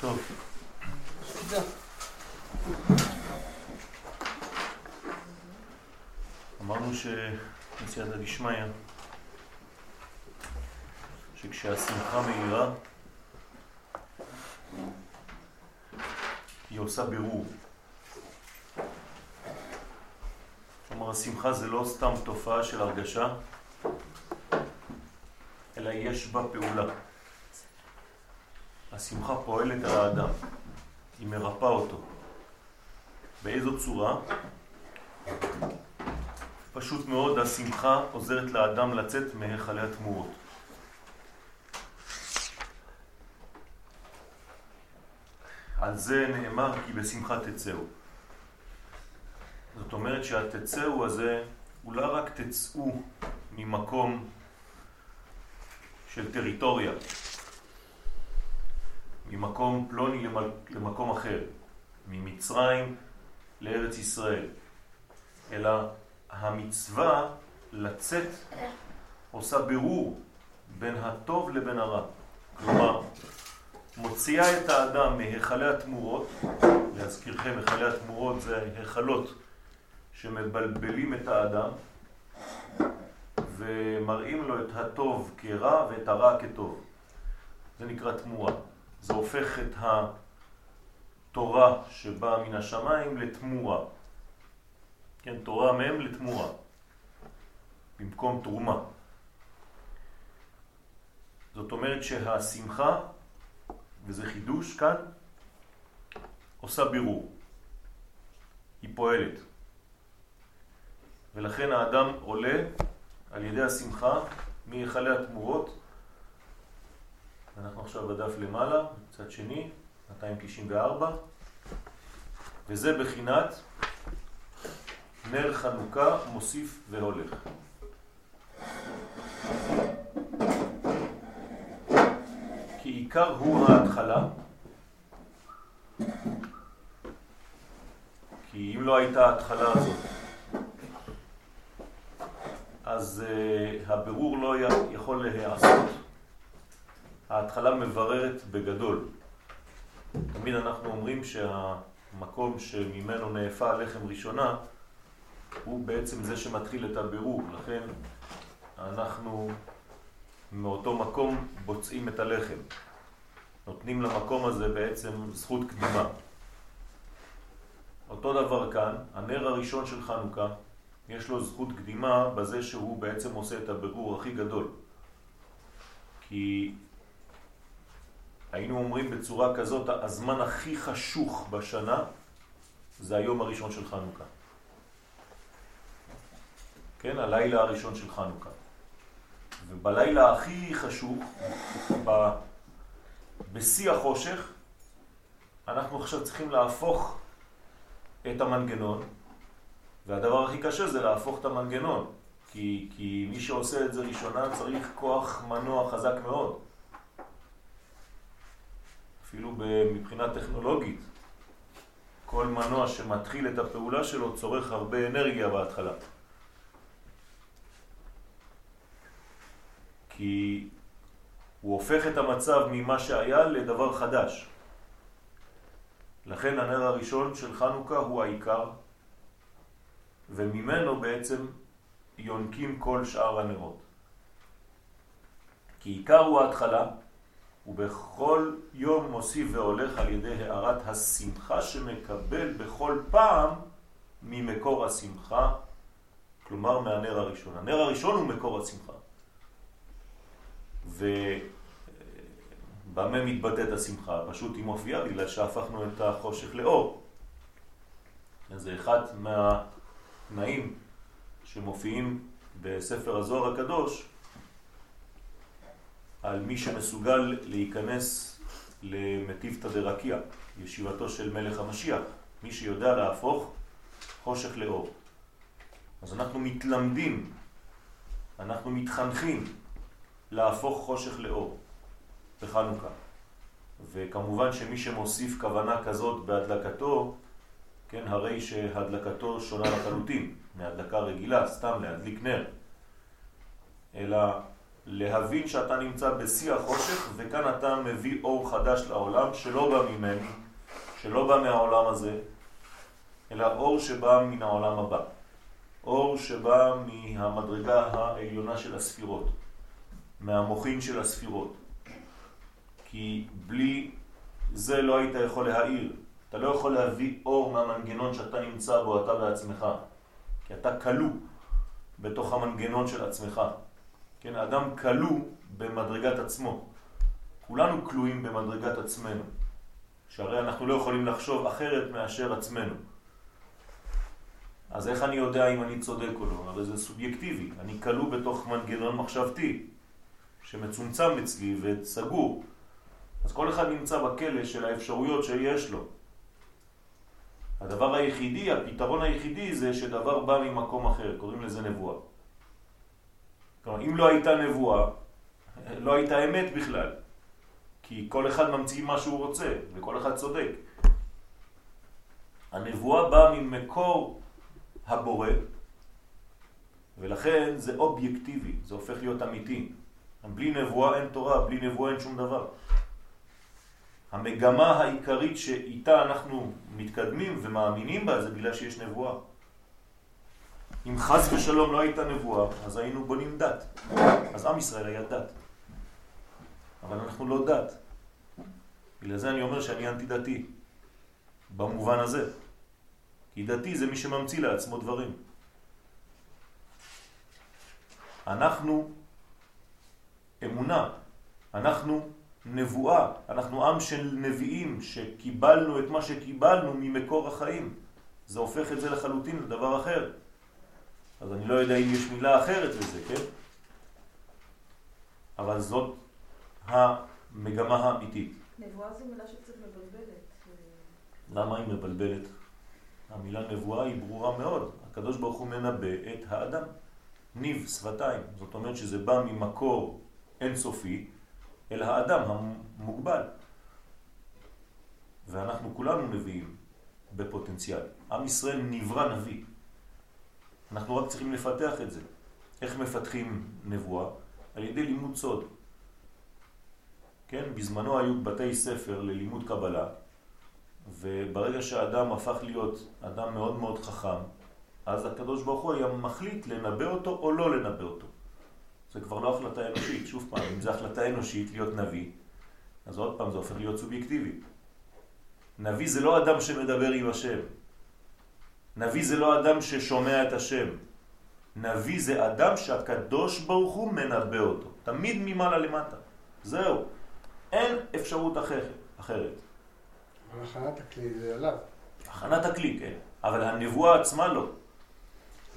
טוב. אמרנו שמסייעתא דשמיא, שכשהשמחה מהירה, היא עושה בירור. כלומר, השמחה זה לא סתם תופעה של הרגשה, אלא יש בה פעולה. השמחה פועלת על האדם, היא מרפא אותו. באיזו צורה? פשוט מאוד השמחה עוזרת לאדם לצאת מהיכלי התמורות. על זה נאמר כי בשמחה תצאו. זאת אומרת שהתצאו הזה הוא לא רק תצאו ממקום של טריטוריה, ממקום פלוני למקום אחר, ממצרים לארץ ישראל, אלא המצווה לצאת עושה בירור בין הטוב לבין הרע. כלומר, מוציאה את האדם מהיכלי התמורות, להזכירכם, היכלי התמורות זה היכלות שמבלבלים את האדם ומראים לו את הטוב כרע ואת הרע כטוב. זה נקרא תמורה. זה הופך את התורה שבאה מן השמיים לתמורה. כן, תורה מהם לתמורה, במקום תרומה. זאת אומרת שהשמחה, וזה חידוש כאן, עושה בירור. היא פועלת. ולכן האדם עולה על ידי השמחה מהיכלי התמורות. אנחנו עכשיו בדף למעלה, מצד שני, 294, וזה בחינת נר חנוכה מוסיף והולך. כי עיקר הוא ההתחלה, כי אם לא הייתה ההתחלה הזאת, אז uh, הבירור לא יכול להיעשות. ההתחלה מבררת בגדול. תמיד אנחנו אומרים שהמקום שממנו נאפה הלחם ראשונה הוא בעצם זה שמתחיל את הבירור, לכן אנחנו מאותו מקום בוצעים את הלחם. נותנים למקום הזה בעצם זכות קדימה. אותו דבר כאן, הנר הראשון של חנוכה, יש לו זכות קדימה בזה שהוא בעצם עושה את הבירור הכי גדול. כי היינו אומרים בצורה כזאת, הזמן הכי חשוך בשנה זה היום הראשון של חנוכה. כן, הלילה הראשון של חנוכה. ובלילה הכי חשוב, ב... בשיא החושך, אנחנו עכשיו צריכים להפוך את המנגנון, והדבר הכי קשה זה להפוך את המנגנון, כי, כי מי שעושה את זה ראשונה צריך כוח מנוע חזק מאוד. אפילו מבחינה טכנולוגית, כל מנוע שמתחיל את הפעולה שלו צורך הרבה אנרגיה בהתחלה. כי הוא הופך את המצב ממה שהיה לדבר חדש. לכן הנר הראשון של חנוכה הוא העיקר, וממנו בעצם יונקים כל שאר הנרות. כי עיקר הוא ההתחלה, ובכל יום מוסיף והולך על ידי הערת השמחה שמקבל בכל פעם ממקור השמחה, כלומר מהנר הראשון. הנר הראשון הוא מקור השמחה. ובמה מתבטאת השמחה? פשוט היא מופיעה בגלל שהפכנו את החושך לאור. זה אחד מהתנאים שמופיעים בספר הזוהר הקדוש על מי שמסוגל להיכנס למטיבתא דרקיע, ישיבתו של מלך המשיח, מי שיודע להפוך חושך לאור. אז אנחנו מתלמדים, אנחנו מתחנכים להפוך חושך לאור בחנוכה. וכמובן שמי שמוסיף כוונה כזאת בהדלקתו, כן, הרי שהדלקתו שונה לחלוטין מהדלקה רגילה, סתם להדליק נר, אלא להבין שאתה נמצא בשיא החושך וכאן אתה מביא אור חדש לעולם שלא בא ממני, שלא בא מהעולם הזה, אלא אור שבא מן העולם הבא. אור שבא מהמדרגה העליונה של הספירות, מהמוחין של הספירות. כי בלי זה לא היית יכול להעיר. אתה לא יכול להביא אור מהמנגנון שאתה נמצא בו, אתה בעצמך. כי אתה כלוא בתוך המנגנון של עצמך. כן, האדם כלוא במדרגת עצמו. כולנו כלואים במדרגת עצמנו. שהרי אנחנו לא יכולים לחשוב אחרת מאשר עצמנו. אז איך אני יודע אם אני צודק או לא? הרי זה סובייקטיבי. אני כלוא בתוך מנגנון מחשבתי שמצומצם אצלי וסגור. אז כל אחד נמצא בכלא של האפשרויות שיש לו. הדבר היחידי, הפתרון היחידי זה שדבר בא ממקום אחר, קוראים לזה נבואה. כלומר, אם לא הייתה נבואה, לא הייתה אמת בכלל. כי כל אחד ממציא מה שהוא רוצה, וכל אחד צודק. הנבואה באה ממקור הבורא, ולכן זה אובייקטיבי, זה הופך להיות אמיתי. בלי נבואה אין תורה, בלי נבואה אין שום דבר. המגמה העיקרית שאיתה אנחנו מתקדמים ומאמינים בה זה בגלל שיש נבואה. אם חס ושלום לא הייתה נבואה, אז היינו בונים דת. אז עם ישראל היה דת. אבל אנחנו לא דת. בגלל זה אני אומר שאני אנטי דתי. במובן הזה. כי דתי זה מי שממציא לעצמו דברים. אנחנו אמונה, אנחנו נבואה, אנחנו עם של נביאים שקיבלנו את מה שקיבלנו ממקור החיים. זה הופך את זה לחלוטין לדבר אחר. אז אני לא יודע אם יש מילה אחרת לזה, כן? אבל זאת המגמה האמיתית. נבואה זו מילה שקצת מבלבלת. למה היא מבלבלת? המילה נבואה היא ברורה מאוד. הקדוש ברוך הוא מנבא את האדם. ניב, שפתיים. זאת אומרת שזה בא ממקור אינסופי אל האדם המוגבל. ואנחנו כולנו נביאים בפוטנציאל. עם ישראל נברא נביא. אנחנו רק צריכים לפתח את זה. איך מפתחים נבואה? על ידי לימוד סוד. כן, בזמנו היו בתי ספר ללימוד קבלה, וברגע שהאדם הפך להיות אדם מאוד מאוד חכם, אז הקדוש ברוך הוא היה מחליט לנבא אותו או לא לנבא אותו. זה כבר לא החלטה אנושית, שוב פעם, אם זה החלטה אנושית להיות נביא, אז עוד פעם זה הופך להיות סובייקטיבי. נביא זה לא אדם שמדבר עם השם. נביא זה לא אדם ששומע את השם. נביא זה אדם שהקדוש ברוך הוא מנבא אותו. תמיד ממעלה למטה. זהו. אין אפשרות אחרת. אחרת. אבל הכנת הכלי זה עליו. הכנת הכלי, כן. אבל הנבואה עצמה לא.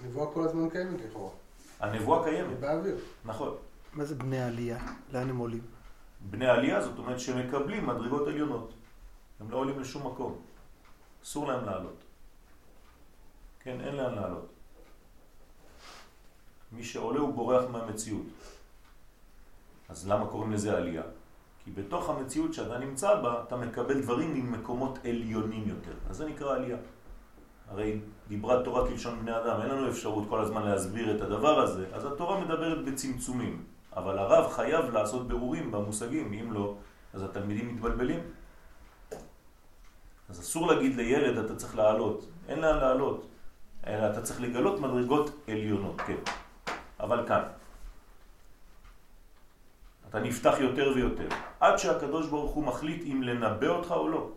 הנבואה כל הזמן קיימת לכאורה. הנבואה קיימת. באוויר. נכון. מה זה בני עלייה? לאן הם עולים? בני עלייה זאת אומרת שמקבלים מדרגות עליונות. הם לא עולים לשום מקום. אסור להם לעלות. כן, אין לאן לעלות. מי שעולה הוא בורח מהמציאות. אז למה קוראים לזה עלייה? כי בתוך המציאות שאתה נמצא בה, אתה מקבל דברים ממקומות עליונים יותר. אז זה נקרא עלייה. הרי דיברה תורה כלשון בני אדם, אין לנו אפשרות כל הזמן להסביר את הדבר הזה, אז התורה מדברת בצמצומים. אבל הרב חייב לעשות ברורים במושגים, אם לא, אז התלמידים מתבלבלים. אז אסור להגיד לילד אתה צריך לעלות, אין לאן לעלות, אלא אתה צריך לגלות מדרגות עליונות, כן. אבל כאן. אתה נפתח יותר ויותר, עד שהקדוש ברוך הוא מחליט אם לנבא אותך או לא.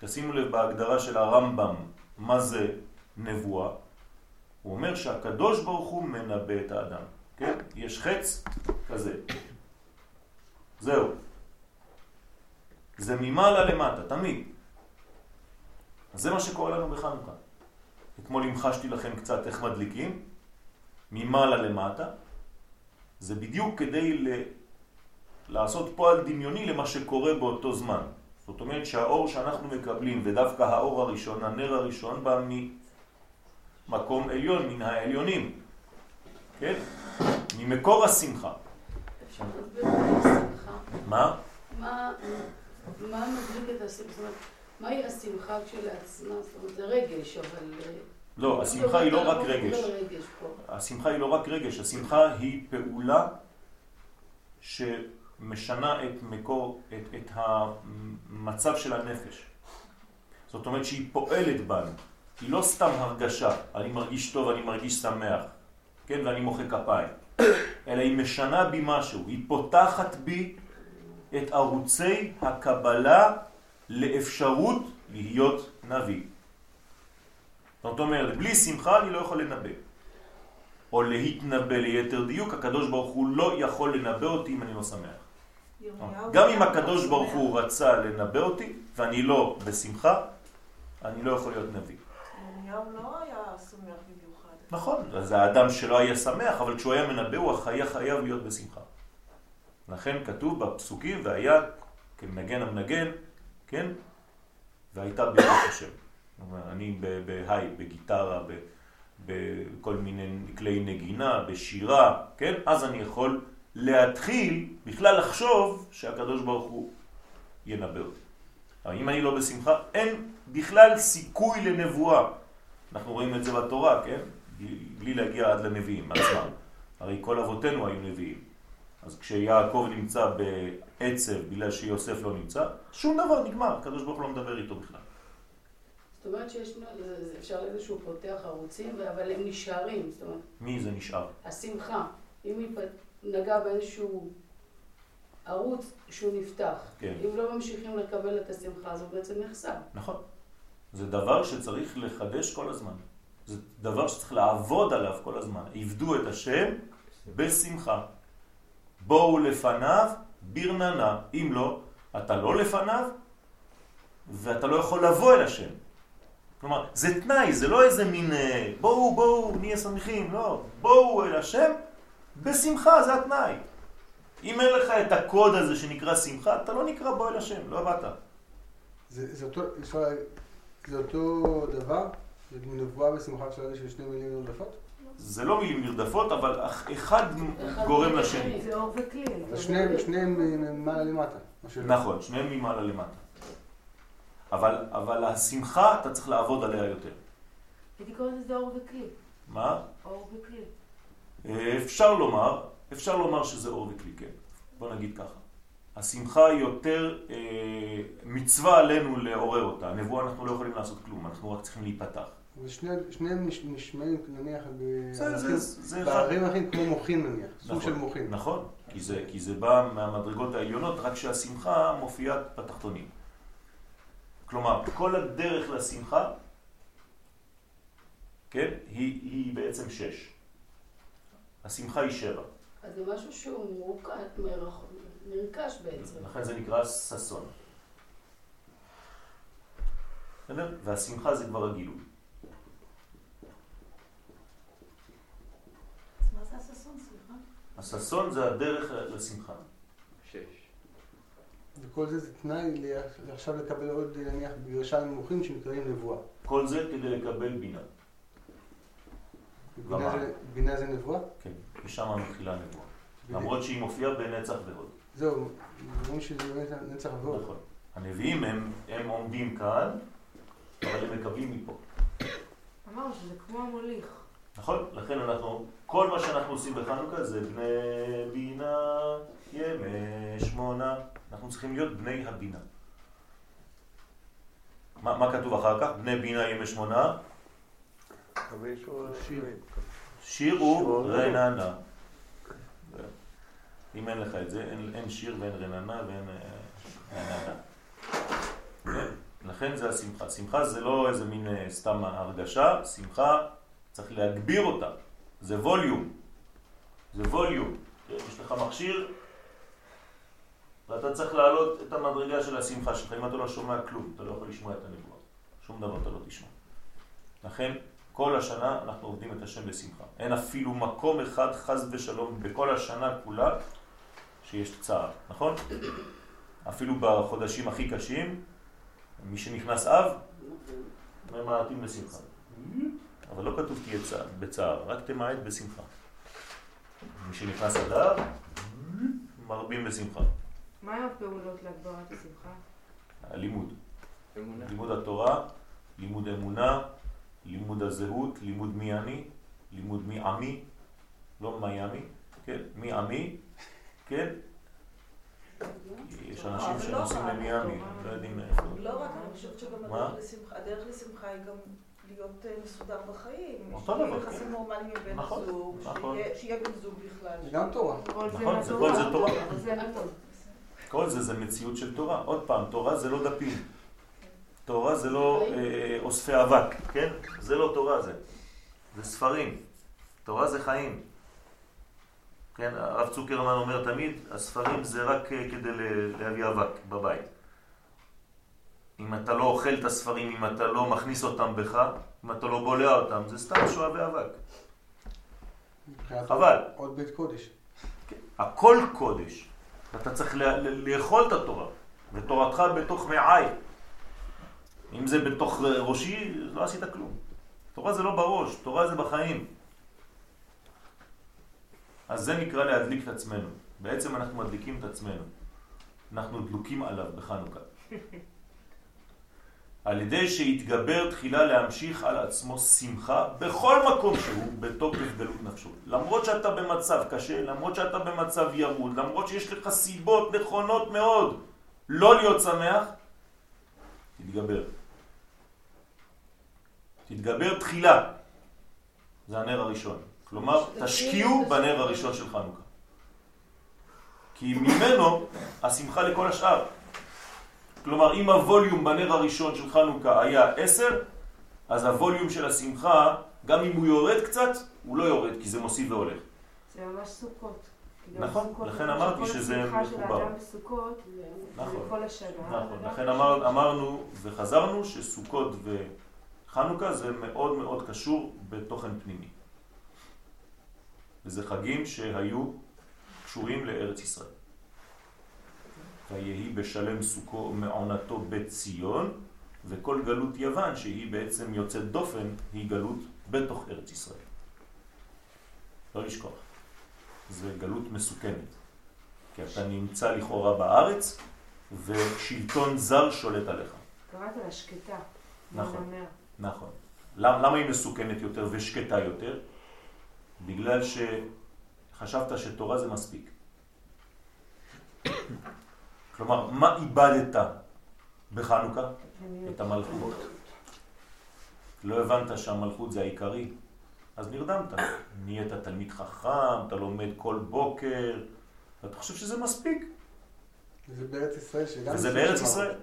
תשימו לב בהגדרה של הרמב"ם, מה זה נבואה? הוא אומר שהקדוש ברוך הוא מנבא את האדם. כן? יש חץ כזה. זהו. זה ממעלה למטה, תמיד. אז זה מה שקורה לנו בחנוכה. אתמול המחשתי לכם קצת איך מדליקים, ממעלה למטה. זה בדיוק כדי ל... לעשות פועל דמיוני למה שקורה באותו זמן. זאת אומרת שהאור שאנחנו מקבלים, ודווקא האור הראשון, הנר הראשון, בא ממקום עליון, מן העליונים. כן? ממקור השמחה. אפשר להסביר את השמחה? מה? מה מה מדליק את השמחה? מהי השמחה כשלעצמה? זאת אומרת, זה רגש, אבל... אה, לא, השמחה היא לא רק אנחנו רגש. השמחה היא לא רק רגש, השמחה היא פעולה שמשנה את מקור, את, את המצב של הנפש. זאת אומרת שהיא פועלת בנו. היא לא סתם הרגשה, אני מרגיש טוב, אני מרגיש שמח, כן, ואני מוחא כפיים, אלא היא משנה בי משהו, היא פותחת בי את ערוצי הקבלה לאפשרות להיות נביא. זאת אומרת, בלי שמחה אני לא יכול לנבא. או להתנבא ליתר דיוק, הקדוש ברוך הוא לא יכול לנבא אותי אם אני לא שמח. גם אם הקדוש. ברוך הוא רצה לנבא אותי ואני לא בשמחה, אני לא יכול להיות נביא. ירמיהו לא היה שמח במיוחד. נכון, אז האדם שלא היה שמח, אבל כשהוא היה מנבא הוא היה חייב להיות בשמחה. לכן כתוב בפסוקים, והיה כמנגן המנגן, כן? והייתה בירת השם. אני בהיי, בגיטרה, בכל מיני כלי נגינה, בשירה, כן? אז אני יכול להתחיל בכלל לחשוב שהקדוש ברוך הוא ינבא אותי. אם אני לא בשמחה, אין בכלל סיכוי לנבואה. אנחנו רואים את זה בתורה, כן? בלי, להגיע עד לנביאים עצמם. הרי כל אבותינו היו נביאים. אז כשיעקב נמצא בעצב בגלל שיוסף לא נמצא, שום דבר נגמר, הקדוש ברוך הוא לא מדבר איתו בכלל. זאת אומרת שיש, אפשר שהוא פותח ערוצים, אבל הם נשארים. זאת אומרת, מי זה נשאר? השמחה, אם היא נגע באיזשהו ערוץ שהוא נפתח, כן. אם לא ממשיכים לקבל את השמחה הזו, בעצם נחסם. נכון. זה דבר שצריך לחדש כל הזמן. זה דבר שצריך לעבוד עליו כל הזמן. עבדו את השם בשמחה. בואו לפניו ברננה. אם לא, אתה לא לפניו ואתה לא יכול לבוא אל השם. כלומר, זה תנאי, זה לא איזה מין אה, בואו, בואו, נהיה שמחים, לא. בואו אל השם בשמחה, זה התנאי. אם אין לך את הקוד הזה שנקרא שמחה, אתה לא נקרא בוא אל השם, לא באת. זה זה אותו, אפשר זה אותו דבר? זה נבואה בשמחה של רגע של שני מילים נרדפות? זה לא מילים נרדפות, אבל אח- אחד גורם לשני. זה אור וכלי. שניהם ממעלה למטה. נכון, שניהם ממעלה למטה. אבל, אבל השמחה, אתה צריך לעבוד עליה יותר. הייתי קוראת לזה אור וכלי. מה? אור וכלי. אה, אפשר לומר, אפשר לומר שזה אור וכלי, כן. בוא נגיד ככה. השמחה היא יותר אה, מצווה עלינו לעורר אותה. הנבואה אנחנו לא יכולים לעשות כלום, אנחנו רק צריכים להיפתח. ושני- שניהם נש- נשמעים נניח. בערים אחרים כמו מוחין נניח, סוג נכון, של מוחין. נכון, כי זה, כי זה בא מהמדרגות העליונות, רק שהשמחה מופיעה בתחתונים. כלומר, כל הדרך לשמחה, כן, היא, היא בעצם שש. השמחה היא שבע, אז זה משהו שהוא מורכב, מרח- נרכש בעצם. לכן זה נקרא ששון. בסדר? והשמחה זה כבר הגילוי. אז מה זה הששון, זה הדרך לשמחה. שש. וכל זה זה תנאי ל- עכשיו לקבל עוד נניח בירושלים מוחין שנקראים נבואה. כל זה כדי לקבל בינה. בינה. זה- בינה זה נבואה? כן, משם מתחילה הנבואה. למרות שהיא מופיעה בנצח והוד. זהו, אומרים שזה באמת נצח ועוד. נכון. הנביאים הם, הם עומדים כאן, אבל הם מקבלים מפה. אמרנו שזה כמו המוליך. נכון? לכן אנחנו, כל מה שאנחנו עושים בחנוכה זה בני בינה ימי שמונה. אנחנו צריכים להיות בני הבינה. מה, מה כתוב אחר כך? בני בינה ימי שמונה, שיר. שירו שיר. רננה. אם אין לך את זה, אין, אין שיר ואין רננה ואין אה. כן? לכן זה השמחה. שמחה זה לא איזה מין אה, סתם הרגשה, שמחה צריך להגביר אותה. זה ווליום. זה ווליום. כן? יש לך מכשיר ואתה צריך להעלות את המדרגה של השמחה שלך. אם אתה לא שומע כלום, אתה לא יכול לשמוע את הנבואה. שום דבר אתה לא תשמע. לכן כל השנה אנחנו עובדים את השם בשמחה. אין אפילו מקום אחד חס ושלום בכל השנה כולה שיש צער, נכון? אפילו בחודשים הכי קשים, מי שנכנס אב, ממעטים בשמחה. אבל לא כתוב תהיה צער, בצער, רק תמעט בשמחה. מי שנכנס אדר, מרבים בשמחה. מה הפעולות להגברת השמחה? הלימוד. אמונה. לימוד התורה, לימוד אמונה, לימוד הזהות, לימוד מי אני, לימוד מי עמי, לא מיאמי, כן, מי עמי, כן, יש אנשים לא שנוסעים למיאמי. לא יודעים איפה. לא רק, אני חושבת שגם מה? הדרך לשמחה, היא גם להיות אה, מסודר בחיים. אותו שיהיה דבר, יחסים נורמליים עם בן נכון, הזוג, נכון. שיהיה- בן זוג בכלל. זה גם תורה. כל זה נכון, זה- מהתורה. כל זה תורה. כל זה זה מציאות של תורה. עוד פעם, תורה זה לא דפים. תורה זה לא אה, אוספי אבק, כן? זה לא תורה זה. זה ספרים. תורה זה חיים. כן, הרב צוקרמן אומר תמיד, הספרים זה רק אה, כדי להביא אבק בבית. אם אתה לא אוכל את הספרים, אם אתה לא מכניס אותם בך, אם אתה לא בולע אותם, זה סתם שואבי אבק. חבל. עוד בית קודש. הכל קודש. אתה צריך לאכול את התורה, ותורתך בתוך מעי. אם זה בתוך ראשי, לא עשית כלום. תורה זה לא בראש, תורה זה בחיים. אז זה נקרא להדליק את עצמנו. בעצם אנחנו מדליקים את עצמנו. אנחנו דלוקים עליו בחנוכה. על ידי שיתגבר תחילה להמשיך על עצמו שמחה בכל מקום שהוא בתוקף גלות נפשו. למרות שאתה במצב קשה, למרות שאתה במצב ירוד, למרות שיש לך סיבות נכונות מאוד לא להיות שמח, תתגבר. תתגבר תחילה. זה הנר הראשון. כלומר, תשקיעו בנר הראשון של חנוכה. כי ממנו השמחה לכל השאר. כלומר, אם הווליום בנר הראשון של חנוכה היה 10, אז הווליום של השמחה, גם אם הוא יורד קצת, הוא לא יורד, כי זה מוסיף והולך. זה ממש סוכות. גם נכון, סוכות, לכן כל אמרתי שזה השמחה של מחובר. האדם בסוכות, זה נכון, כל השנה. נכון. לכן אמר, אמרנו וחזרנו שסוכות וחנוכה זה מאוד מאוד קשור בתוכן פנימי. וזה חגים שהיו קשורים לארץ ישראל. ויהי בשלם סוכו מעונתו בציון, וכל גלות יוון, שהיא בעצם יוצאת דופן, היא גלות בתוך ארץ ישראל. לא לשכוח. זה גלות מסוכנת. כי אתה נמצא לכאורה בארץ, ושלטון זר שולט עליך. קראת לה שקטה. נכון. נכון. למה, למה היא מסוכנת יותר ושקטה יותר? בגלל שחשבת שתורה זה מספיק. כלומר, מה איבדת בחנוכה? את המלכות. לא הבנת שהמלכות זה העיקרי, אז נרדמת. נהיית תלמיד חכם, אתה לומד כל בוקר, ואתה חושב שזה מספיק, וזה בארץ ישראל, שגם... וזה זה בארץ. ישראל.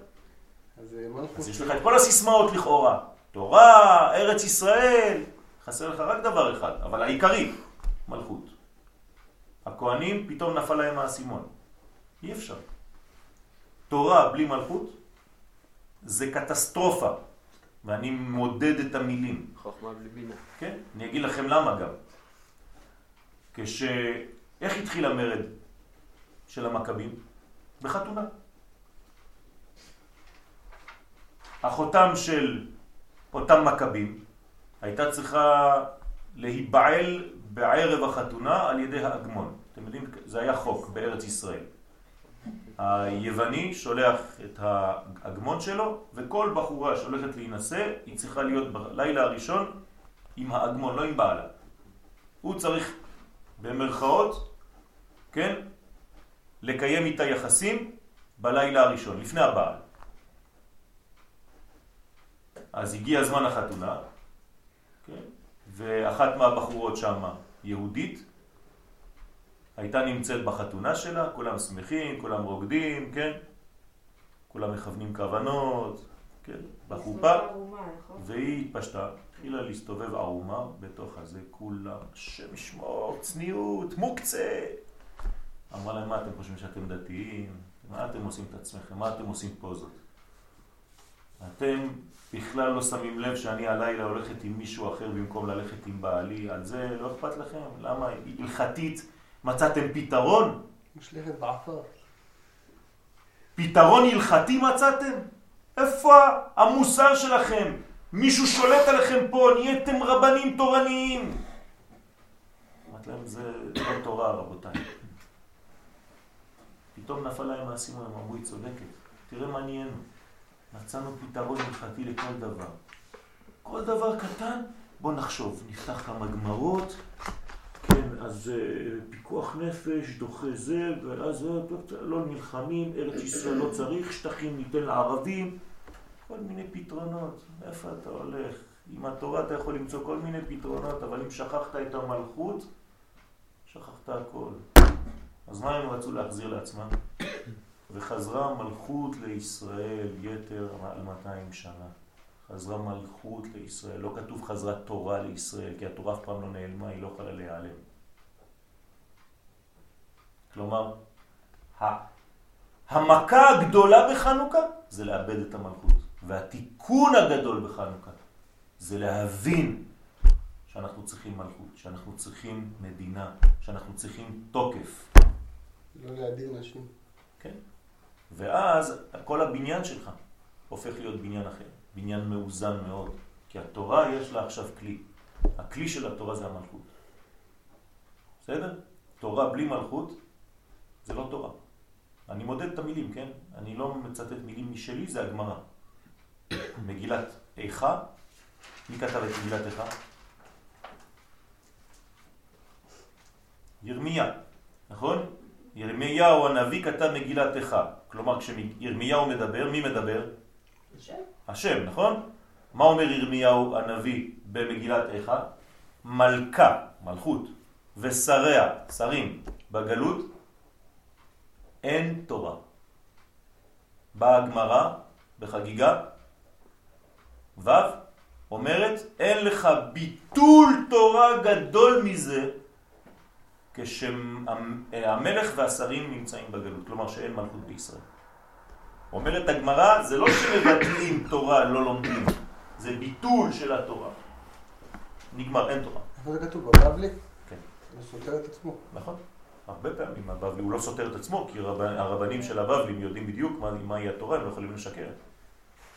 אז אה. אז יש לך את כל הסיסמאות לכאורה. תורה, ארץ ישראל, חסר לך רק דבר אחד, אבל העיקרי, מלכות. הכהנים, פתאום נפל להם האסימון. אי אפשר. תורה בלי מלכות זה קטסטרופה, ואני מודד את המילים. חוכמה בלי בינה. כן? אני אגיד לכם למה גם. כש... איך התחיל המרד של המכבים? בחתונה. החותם של אותם מכבים הייתה צריכה להיבעל בערב החתונה על ידי האגמון. אתם יודעים, זה היה חוק בארץ ישראל. היווני שולח את האגמון שלו, וכל בחורה שהולכת להינשא, היא צריכה להיות בלילה הראשון עם האגמון, לא עם בעלה. הוא צריך, במרכאות, כן, לקיים איתה יחסים בלילה הראשון, לפני הבעל. אז הגיע זמן החתונה, ואחת מהבחורות שם, יהודית, הייתה נמצאת בחתונה שלה, כולם שמחים, כולם רוקדים, כן? כולם מכוונים כוונות, כן? בחופה, נכון? והיא התפשטה, התחילה להסתובב ערומה בתוך הזה, כולם, השם ישמור, צניעות, מוקצה. אמרה להם, מה אתם חושבים שאתם דתיים? מה אתם עושים את עצמכם? מה אתם עושים פוזות? אתם בכלל לא שמים לב שאני הלילה הולכת עם מישהו אחר במקום ללכת עם בעלי, על זה לא אכפת לכם? למה הלכתית מצאתם פתרון? מושלכת בעפר. פתרון הלכתי מצאתם? איפה המוסר שלכם? מישהו שולט עליכם פה, נהייתם רבנים תורניים. אמרתי להם, זה לא תורה, רבותיי. פתאום נפל להם האסימון, הם אמרו, היא צודקת. תראה מה נהיינו. מצאנו פתרון הלכתי לכל דבר. כל דבר קטן, בוא נחשוב, נפתח כמה גמרות, כן, אז אה, פיקוח נפש, דוחה זה, ואז אה, לא נלחמים, ארץ ישראל לא צריך, שטחים ניתן לערבים, כל מיני פתרונות. איפה אתה הולך? עם התורה אתה יכול למצוא כל מיני פתרונות, אבל אם שכחת את המלכות, שכחת הכל. אז מה הם רצו להחזיר לעצמם? וחזרה המלכות לישראל יתר על 200 שנה. חזרה מלכות לישראל. לא כתוב חזרה תורה לישראל, כי התורה אף פעם לא נעלמה, היא לא יכולה להיעלם. כלומר, המכה הגדולה בחנוכה זה לאבד את המלכות. והתיקון הגדול בחנוכה זה להבין שאנחנו צריכים מלכות, שאנחנו צריכים מדינה, שאנחנו צריכים תוקף. לא להדיר נשים. כן. ואז כל הבניין שלך הופך להיות בניין אחר, בניין מאוזן מאוד, כי התורה יש לה עכשיו כלי. הכלי של התורה זה המלכות. בסדר? תורה בלי מלכות זה לא תורה. אני מודד את המילים, כן? אני לא מצטט מילים משלי, זה הגמרא. מגילת איכה, מי כתב את מגילת איכה? ירמיה, נכון? ירמיהו הנביא כתב מגילת איכה. כלומר, כשירמיהו מדבר, מי מדבר? השם. השם, נכון? מה אומר ירמיהו הנביא במגילת איכה? מלכה, מלכות, ושריה, שרים, בגלות, אין תורה. באה הגמרא בחגיגה, ו' אומרת, אין לך ביטול תורה גדול מזה כשהמלך והשרים נמצאים בגלות, כלומר שאין מלכות בישראל. אומרת הגמרא, זה לא שמבטלים תורה, לא לומדים, זה ביטול של התורה. נגמר, אין תורה. איפה זה כתוב? בבבלי? כן. הוא סותר את עצמו. נכון. הרבה פעמים הבבלי, הוא לא סותר את עצמו, כי הרבנים של הבבלים יודעים בדיוק מהי התורה, הם לא יכולים לשקר.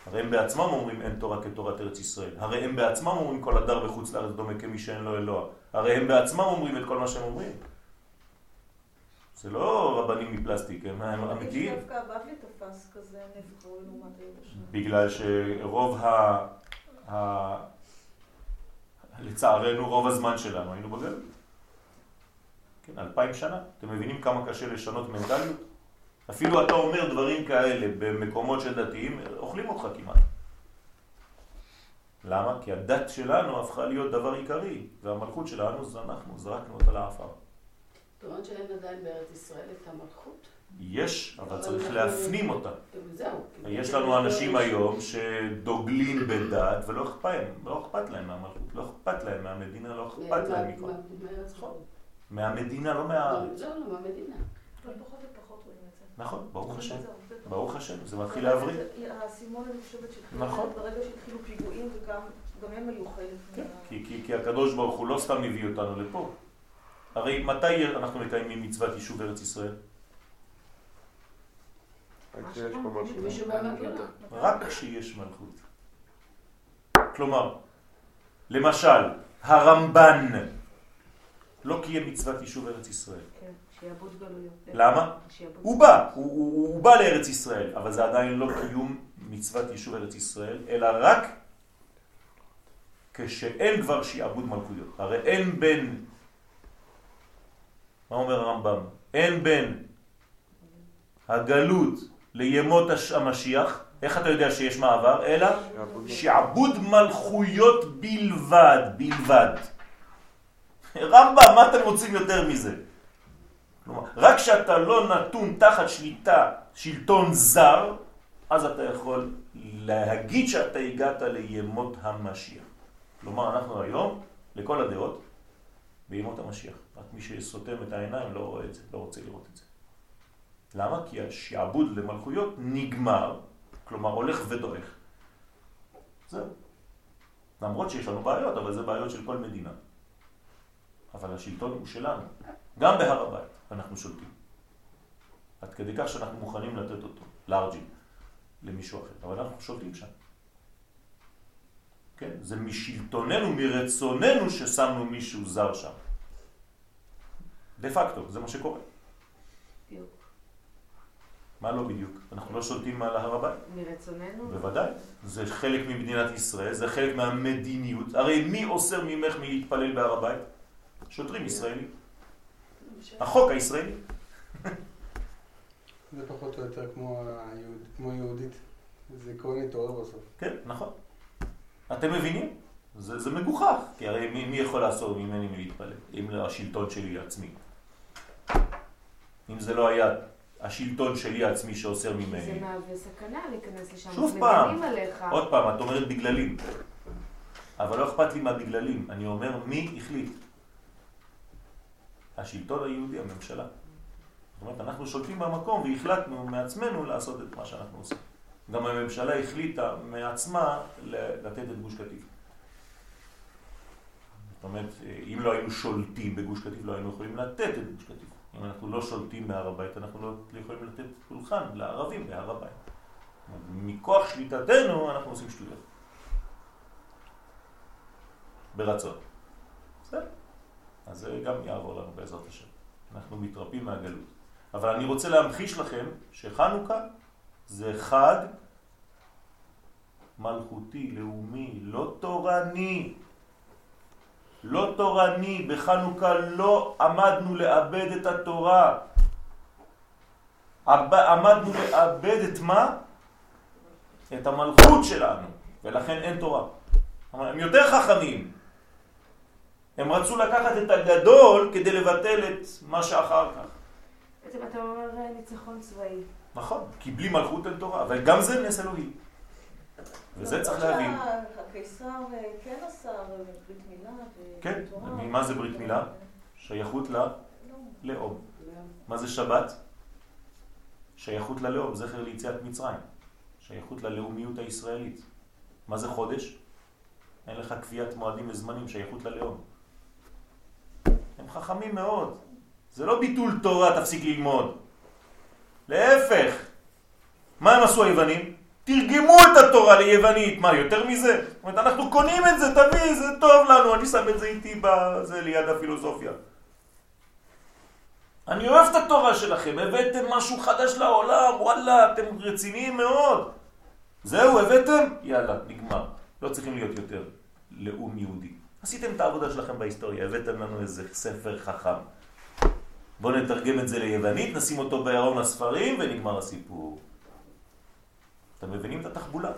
הרי הם בעצמם אומרים אין תורה כתורת ארץ ישראל. הרי הם בעצמם אומרים כל הדר בחוץ לארץ דומה כמי שאין לו אלוה. הרי הם בעצמם אומרים את כל מה שהם אומרים. זה לא רבנים מפלסטיק, הם אמיתיים. דווקא הבבלי תפס כזה נפח ראוי לעומת הידע בגלל שרוב ה... ה... לצערנו רוב הזמן שלנו היינו בגלות. כן, אלפיים שנה. אתם מבינים כמה קשה לשנות מנטליות? אפילו אתה אומר דברים כאלה במקומות של דתיים, אוכלים אותך כמעט. למה? כי הדת שלנו הפכה להיות דבר עיקרי, והמלכות שלנו זה אנחנו, זרקנו אותה לעפר. זאת אומרת שאין עדיין בארץ ישראל את המלכות? יש, אבל צריך להפנים אותה. זהו. יש לנו אנשים היום שדוגלים בדת ולא אכפת להם, לא אכפת להם מהמלכות, לא אכפת להם מהמדינה, לא אכפת להם מכל. מהמדינה, לא מה... זהו, לא, מהמדינה. אבל פחות ופחות רואים את זה. נכון, ברוך השם. ברוך השם, זה מתחיל להבריא. האסימון, אני חושבת שהתחיל, נכון. ברגע שהתחילו פיגועים, וגם גם הם היו חלק כן, מה... כי, כי, כי הקדוש ברוך הוא לא סתם הביא אותנו לפה. הרי מתי אנחנו מקיימים מצוות יישוב ארץ ישראל? מהמגילה. רק כשיש מלכות. כלומר, למשל, הרמב"ן לא קיים מצוות יישוב ארץ ישראל. שיעבוד גלויות. למה? שיעבוד- הוא בא, הוא, הוא, הוא בא לארץ ישראל, אבל זה עדיין לא קיום מצוות יישוב ארץ ישראל, אלא רק כשאין כבר שיעבוד מלכויות. הרי אין בין, מה אומר הרמב"ם? אין בין הגלות לימות הש- המשיח, איך אתה יודע שיש מעבר? אלא שעבוד מלכויות בלבד, בלבד. רמב"ם, מה אתם רוצים יותר מזה? כלומר, רק כשאתה לא נתון תחת שליטה, שלטון זר, אז אתה יכול להגיד שאתה הגעת לימות המשיח. כלומר, אנחנו היום, לכל הדעות, בימות המשיח. רק מי שסותם את העיניים לא רואה את זה, לא רוצה לראות את זה. למה? כי השעבוד למלכויות נגמר, כלומר הולך ודועך. זהו. למרות שיש לנו בעיות, אבל זה בעיות של כל מדינה. אבל השלטון הוא שלנו. גם בהר הבית אנחנו שולטים. עד כדי כך שאנחנו מוכנים לתת אותו, לארג'י, למישהו אחר. אבל אנחנו שולטים שם. כן? זה משלטוננו, מרצוננו ששמנו מישהו זר שם. דה פקטו, זה מה שקורה. בדיוק. מה לא בדיוק? אנחנו לא שולטים על הר הבית? מרצוננו? בוודאי. זה חלק ממדינת ישראל, זה חלק מהמדיניות. הרי מי אוסר ממך מלהתפלל בהר הבית? שוטרים ישראלים. החוק הישראלי. זה פחות או יותר כמו היהוד, כמו יהודית. זה עקרון התעורר בסוף. כן, נכון. אתם מבינים? זה, זה מגוחך, כי הרי מי, מי יכול לעשות ממני מלהתפלל? אם לא השלטון שלי עצמי. אם זה לא היה השלטון שלי עצמי שאוסר זה ממני. מהווה סכנה להיכנס לשם. שוב פעם. עליך. עוד פעם, את אומרת בגללים. אבל לא אכפת לי מהבגללים. אני אומר, מי החליט? השלטון היהודי, הממשלה. זאת אומרת, אנחנו שולטים במקום והחלטנו מעצמנו לעשות את מה שאנחנו עושים. גם הממשלה החליטה מעצמה לתת את גוש קטיף. זאת אומרת, אם לא היינו שולטים בגוש קטיף, לא היינו יכולים לתת את גוש קטיף. אם אנחנו לא שולטים בהר הבית, אנחנו לא יכולים לתת פולחן לערבים בהר הבית. מכוח שליטתנו אנחנו עושים שטויות. ברצון. בסדר. אז זה גם יעבור לנו בעזרת השם. אנחנו מתרפים מהגלות. אבל אני רוצה להמחיש לכם שחנוכה זה חג מלכותי, לאומי, לא תורני. לא תורני, בחנוכה לא עמדנו לאבד את התורה. עמדנו לאבד את מה? את המלכות שלנו, ולכן אין תורה. הם יותר חכמים. הם רצו לקחת את הגדול כדי לבטל את מה שאחר כך. בעצם אתה אומר אה, ניצחון צבאי. נכון, כי בלי מלכות אין תורה, אבל גם זה נס אלוהי. וזה צריך להבין. הקיסר אה, כן עשה ברית מילה כן, ותורה. מה זה ברית מילה? שייכות לא. ללאום. מה זה שבת? שייכות ללאום, זכר ליציאת מצרים. שייכות ללאומיות הישראלית. מה זה חודש? אין לך קביעת מועדים וזמנים, שייכות ללאום. הם חכמים מאוד. זה לא ביטול תורה, תפסיק ללמוד. להפך. מה הם עשו היוונים? תרגמו את התורה ליוונית. מה, יותר מזה? זאת אומרת, אנחנו קונים את זה, תביא, זה טוב לנו, אני שם את זה איתי בזה ליד הפילוסופיה. אני אוהב את התורה שלכם, הבאתם משהו חדש לעולם, וואלה, אתם רציניים מאוד. זהו, הבאתם? יאללה, נגמר. לא צריכים להיות יותר לאום יהודי. עשיתם את העבודה שלכם בהיסטוריה, הבאתם לנו איזה ספר חכם. בואו נתרגם את זה ליוונית, נשים אותו בארון הספרים ונגמר הסיפור. אתם מבינים את התחבולה?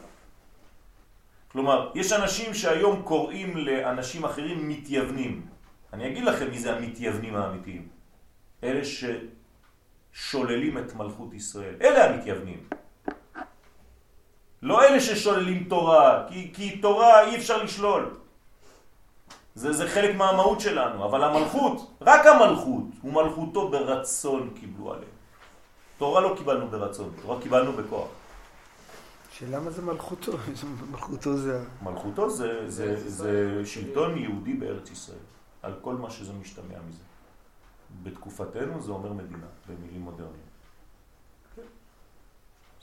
כלומר, יש אנשים שהיום קוראים לאנשים אחרים מתייוונים. אני אגיד לכם מי זה המתייוונים האמיתיים. אלה ששוללים את מלכות ישראל. אלה המתייוונים. לא אלה ששוללים תורה, כי, כי תורה אי אפשר לשלול. זה, זה חלק מהמהות שלנו, אבל המלכות, רק המלכות, ומלכותו ברצון קיבלו עליהם. תורה לא קיבלנו ברצון, תורה קיבלנו בכוח. שאלה מה זה מלכותו? מלכותו זה... מלכותו זה, זה, זה שלטון יהודי בארץ ישראל, על כל מה שזה משתמע מזה. בתקופתנו זה אומר מדינה, במילים מודרניות.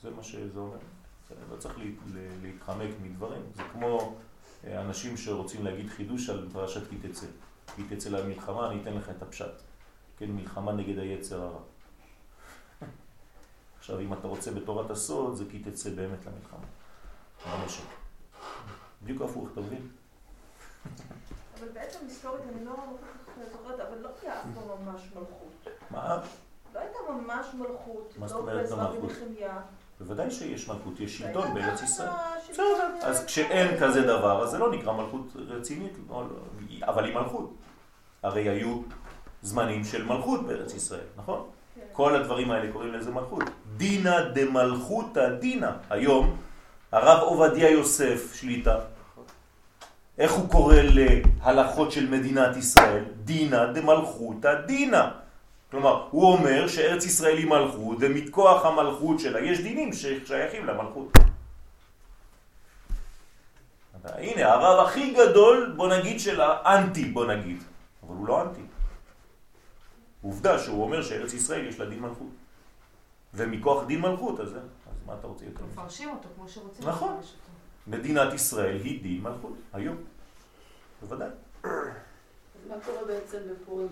זה מה שזה אומר. זה לא צריך לה, לה, להתחמק מדברים. זה כמו אנשים שרוצים להגיד חידוש על פרשת כי תצא. כי תצא למלחמה, אני אתן לך את הפשט. כן, מלחמה נגד היצר הרע. עכשיו, אם אתה רוצה בתורת הסוד, זה כי תצא באמת למלחמה. בנשק. בדיוק הפוך, אתה מבין? אבל בעצם היסטורית אני לא זוכרת, אבל לא היה אף פעם ממש מלכות. מה? לא הייתה ממש מלכות. מה זאת לא אומרת לא מלכות? בוודאי שיש מלכות, יש שלטון בארץ ישראל. השלטון בסדר, אז כשאין כזה דבר, אז זה לא נקרא מלכות רצינית, לא- לא- אבל היא מלכות. הרי היו זמנים של מלכות בארץ ישראל, נכון? כן. כל הדברים האלה קוראים לזה מלכות. דינה דמלכותא דינה. היום הרב עובדיה יוסף שליטה, איך הוא קורא להלכות של מדינת ישראל? דינה דמלכותא דינה. כלומר, הוא אומר שארץ ישראל היא מלכות, ומכוח המלכות שלה יש דינים ששייכים למלכות. הנה, הרב הכי גדול, בוא נגיד, של האנטי, בוא נגיד. אבל הוא לא אנטי. עובדה שהוא אומר שארץ ישראל יש לה דין מלכות. ומכוח דין מלכות, אז, אז מה אתה רוצה יותר? מפרשים אותו כמו שרוצים. נכון. מדינת ישראל היא דין מלכות, היום. בוודאי. מה קורה בעצם בפורים?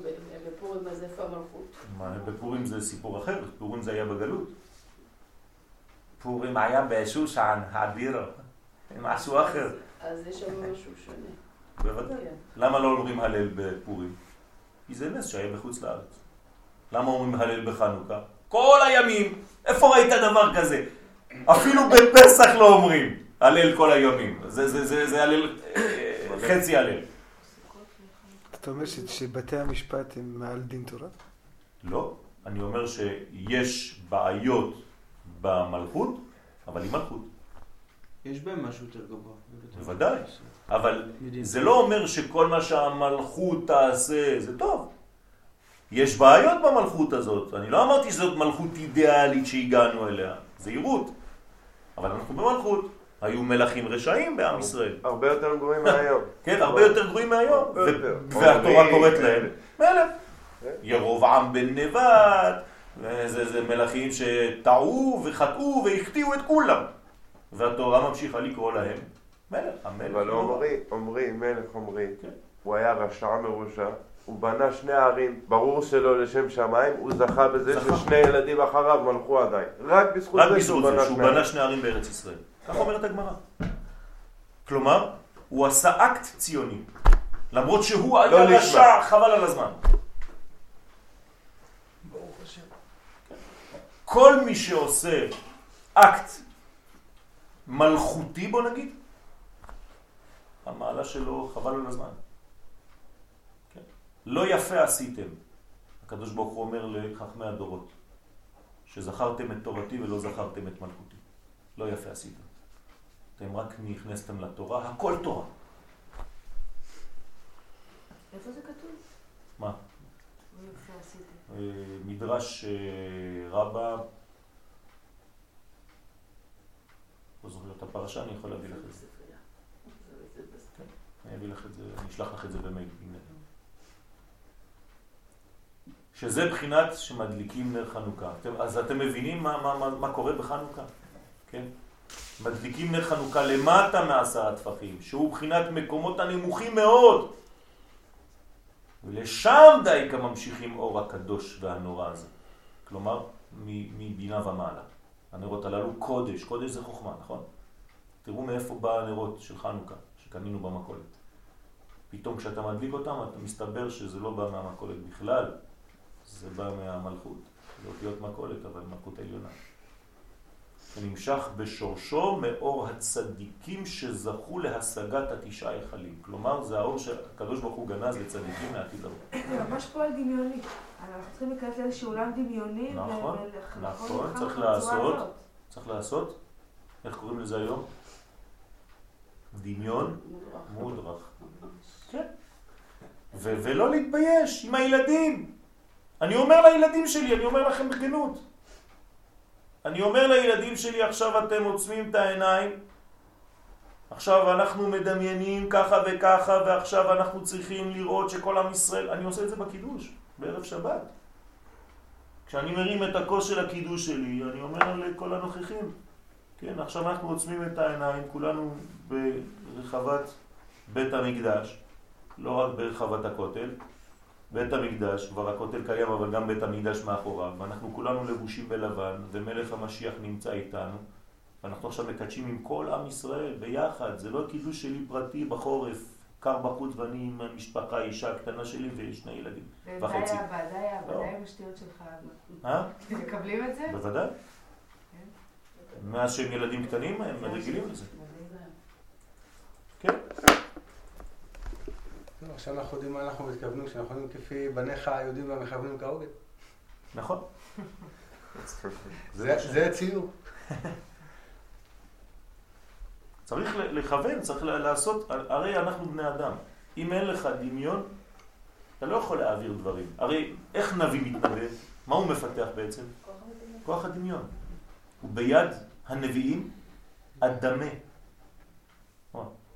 בפורים אז איפה המלכות? מה, בפורים זה סיפור אחר, בפורים זה היה בגלות. פורים היה בשושן, הבירו. הם עשו אחר. אז יש שם משהו שונה. בוודאי. כן. למה לא אומרים הלל בפורים? כי זה נס שהיה בחוץ לארץ. למה אומרים הלל בחנוכה? כל הימים. איפה ראית דבר כזה? אפילו בפסח לא אומרים הלל כל הימים. זה, זה, זה, זה הלל, אה, חצי הלל. אתה אומר ש- שבתי המשפט הם מעל דין תורה? לא. אני אומר שיש בעיות במלכות, אבל היא מלכות. יש בהם משהו יותר גבוה. בוודאי. אבל יודעים. זה לא אומר שכל מה שהמלכות תעשה זה טוב. יש בעיות במלכות הזאת. אני לא אמרתי שזאת מלכות אידיאלית שהגענו אליה. זהירות. אבל אנחנו במלכות. היו מלכים רשעים בעם ישראל. הרבה יותר גרועים מהיום. כן, הרבה יותר גרועים מהיום. והתורה אומרים, קוראת. להם מלך. כן. ירובעם בן נבט. זה, מלכים שטעו וחטאו והחטיאו את כולם. והתורה ממשיכה לקרוא להם מלך. המלך. אבל לא- עמרי, עמרי, מלך עמרי, כן. הוא היה רשע מרושע, הוא בנה שני ערים, ברור שלא לשם שמיים, הוא זכה בזה. ששני ילדים אחריו מלכו עדיין. רק בזכות רק זה שהוא בנה שני ערים בארץ ישראל. כך אומרת הגמרא. כלומר, הוא עשה אקט ציוני. למרות שהוא לא היה. רשע, חבל על הזמן. כל מי שעושה אקט מלכותי, בוא נגיד, המעלה שלו חבל על הזמן. כן. לא יפה עשיתם. הקדוש ברוך הוא אומר לחכמי הדורות, שזכרתם את תורתי ולא זכרתם את מלכותי. לא יפה עשיתם. אתם רק נכנסתם לתורה, הכל תורה. איפה זה כתוב? מה? אה, מדרש אה, רבה, לא זוכר את הפרשה, אני יכול להביא לך את זה. אני אביא לך את זה, אני אשלח לך את זה במייל. שזה בחינת שמדליקים נר חנוכה. אז אתם מבינים מה, מה, מה, מה קורה בחנוכה? כן? מדליקים נר חנוכה למטה מעשרה טפחים, שהוא בחינת מקומות הנמוכים מאוד. ולשם דייקה ממשיכים אור הקדוש והנורא הזה. כלומר, מבינה ומעלה. הנרות הללו קודש, קודש זה חוכמה, נכון? תראו מאיפה בא הנרות של חנוכה, שקנינו במכולת. פתאום כשאתה מדליק אותם, אתה מסתבר שזה לא בא מהמכולת בכלל, זה בא מהמלכות. זה אותיות מכולת, אבל מלכות עליונה. שנמשך בשורשו מאור הצדיקים שזכו להשגת התשעה היכלים. כלומר, זה האור שהקדוש ברוך הוא גנז לצדיקים לעתיד לבוא. זה ממש פועל דמיוני. אנחנו צריכים להיכנס לאיזשהו עולם דמיוני. נכון, נכון, צריך לעשות. צריך לעשות, איך קוראים לזה היום? דמיון מודרך. כן. ולא להתבייש עם הילדים. אני אומר לילדים שלי, אני אומר לכם בכנות. אני אומר לילדים שלי, עכשיו אתם עוצמים את העיניים, עכשיו אנחנו מדמיינים ככה וככה, ועכשיו אנחנו צריכים לראות שכל עם ישראל, אני עושה את זה בקידוש, בערב שבת. כשאני מרים את הכוס של הקידוש שלי, אני אומר לכל הנוכחים, כן, עכשיו אנחנו עוצמים את העיניים, כולנו ברחבת בית המקדש, לא רק ברחבת הכותל, בית המקדש, כבר הכותל קיים, אבל גם בית המקדש מאחוריו, ואנחנו כולנו לבושים בלבן, ומלך המשיח נמצא איתנו, ואנחנו עכשיו מקדשים עם כל עם ישראל ביחד, זה לא קידוש שלי פרטי בחורף, קר בחוץ ואני עם המשפחה, האישה הקטנה שלי ושני ילדים. ודי וחצי. די אבא, לא. עם השטויות שלך אבא. אה? אתם מקבלים את זה? בוודאי. מאז שהם ילדים קטנים הם רגילים לזה. כן. טוב, עכשיו אנחנו יודעים מה אנחנו מתכוונים, כשאנחנו יודעים כפי בניך היהודים והמכוונים כהוגן. נכון. זה זה ציור. צריך לכוון, צריך לעשות, הרי אנחנו בני אדם. אם אין לך דמיון, אתה לא יכול להעביר דברים. הרי איך נביא מתנבא? מה הוא מפתח בעצם? כוח הדמיון. הוא ביד הנביאים אדמה.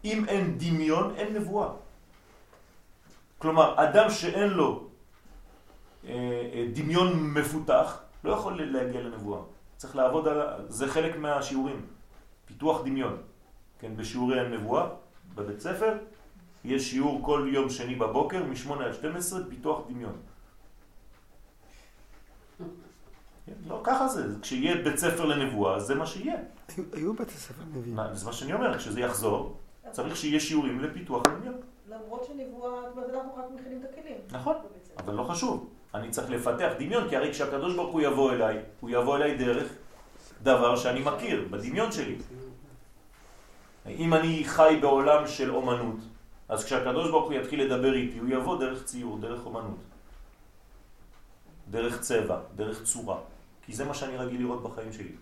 אם אין דמיון, אין נבואה. כלומר, אדם שאין לו אה, אה, דמיון מפותח, לא יכול להגיע לנבואה. צריך לעבוד על... זה חלק מהשיעורים. פיתוח דמיון. כן, בשיעורי הנבואה, בבית ספר, יש שיעור כל יום שני בבוקר, מ-8 עד 12, פיתוח דמיון. כן, לא, ככה זה. כשיהיה בית ספר לנבואה, זה מה שיהיה. היו- בתי ספר נביאים. זה מה שאני אומר, כשזה יחזור, צריך שיהיה שיעורים לפיתוח הדמיון. למרות שנבואה, זאת אומרת, אנחנו רק מכינים את הכלים. נכון. אבל לא חשוב. אני צריך לפתח דמיון, כי הרי כשהקדוש ברוך הוא יבוא אליי, הוא יבוא אליי דרך דבר שאני מכיר, בדמיון שלי. אם אני חי בעולם של אומנות, אז כשהקדוש ברוך הוא יתחיל לדבר איתי, הוא יבוא דרך ציור, דרך אומנות. דרך צבע, דרך צורה. כי זה מה שאני רגיל לראות בחיים שלי.